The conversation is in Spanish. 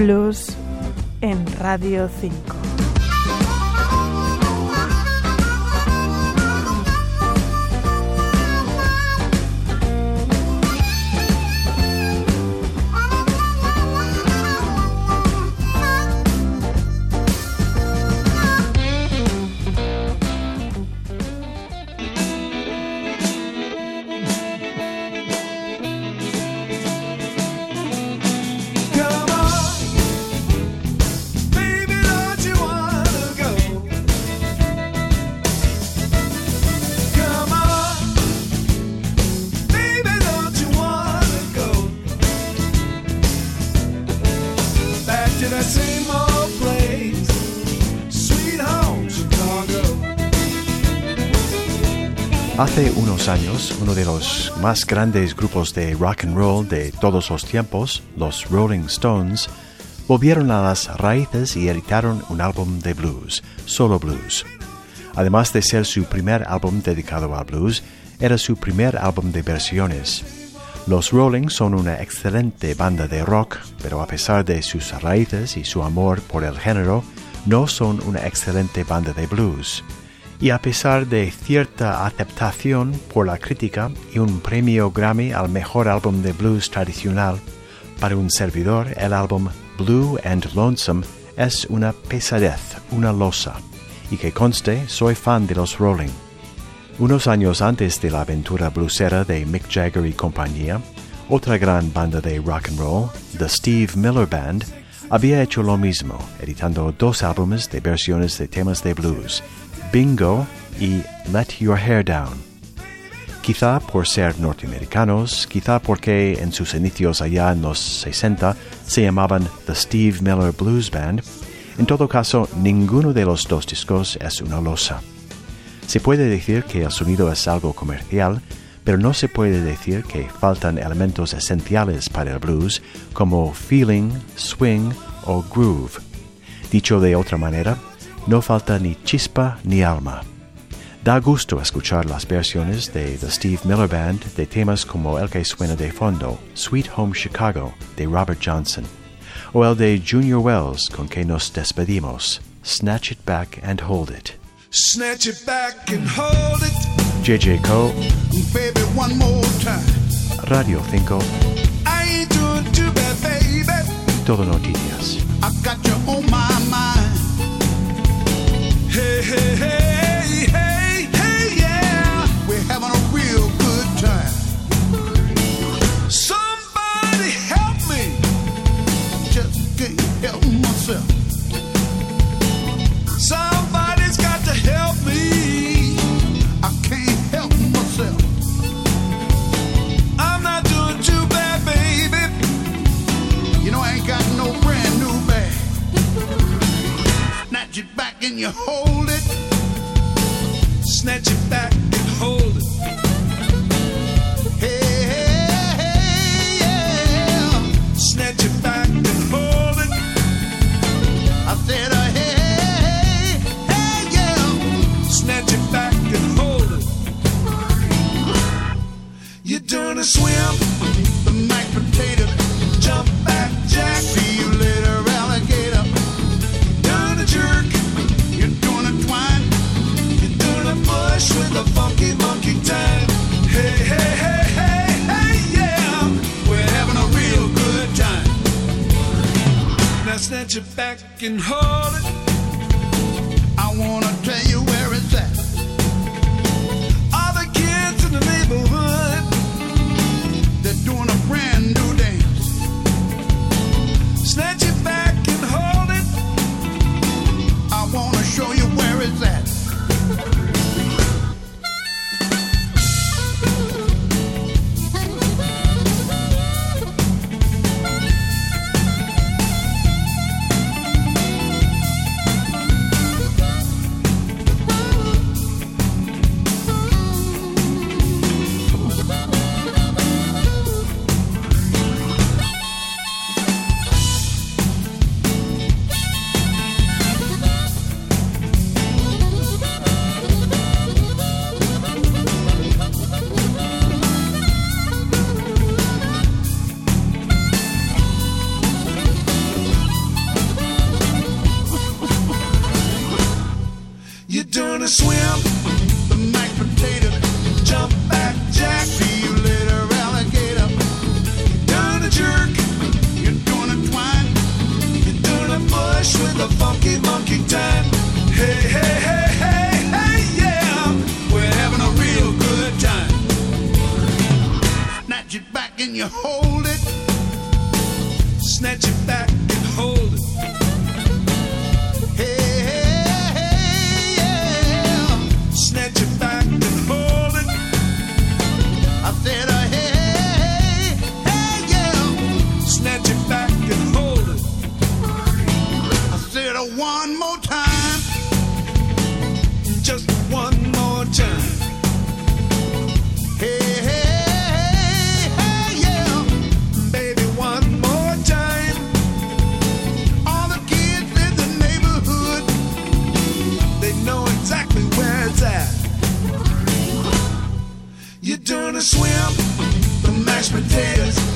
Blues en Radio 5. Hace unos años, uno de los más grandes grupos de rock and roll de todos los tiempos, los Rolling Stones, volvieron a las raíces y editaron un álbum de blues, solo blues. Además de ser su primer álbum dedicado al blues, era su primer álbum de versiones. Los Rolling son una excelente banda de rock, pero a pesar de sus raíces y su amor por el género, no son una excelente banda de blues y a pesar de cierta aceptación por la crítica y un premio Grammy al mejor álbum de blues tradicional, para un servidor el álbum Blue and Lonesome es una pesadez, una losa, y que conste soy fan de los Rolling. Unos años antes de la aventura bluesera de Mick Jagger y compañía, otra gran banda de rock and roll, The Steve Miller Band, había hecho lo mismo, editando dos álbumes de versiones de temas de blues, Bingo y Let Your Hair Down. Quizá por ser norteamericanos, quizá porque en sus inicios allá en los 60 se llamaban The Steve Miller Blues Band, en todo caso ninguno de los dos discos es una losa. Se puede decir que el sonido es algo comercial, pero no se puede decir que faltan elementos esenciales para el blues como feeling, swing o groove. Dicho de otra manera, no falta ni chispa ni alma. Da gusto escuchar las versiones de The Steve Miller Band de temas como el que suena de fondo, Sweet Home Chicago, de Robert Johnson, o el de Junior Wells con que nos despedimos, Snatch It Back and Hold It. Snatch it back and hold it, JJ Co., baby, one more time. Radio 5, I ain't doing too bad, baby. Todo Noticias. I got you on my mind. Hey, hey, hey, hey, hey, yeah. We're having a real good time. Somebody help me. Just can't help myself. Somebody's and you hold it. Snatch it back and hold it. Hey, hey, yeah. Snatch it back and hold it. I said, uh, hey, hey, hey, hey, yeah. Snatch it back and hold it. You're doing a swim, got you back and home. You're doing a swim, the mashed potato, jump back jack, see you later alligator. You're doing a jerk, you're doing a twine, you're doing a push with a funky monkey time. Hey, hey, hey, hey, hey, yeah, we're having a real good time. Snatch it back and you hold it, snatch it back gonna swim the mashed potatoes.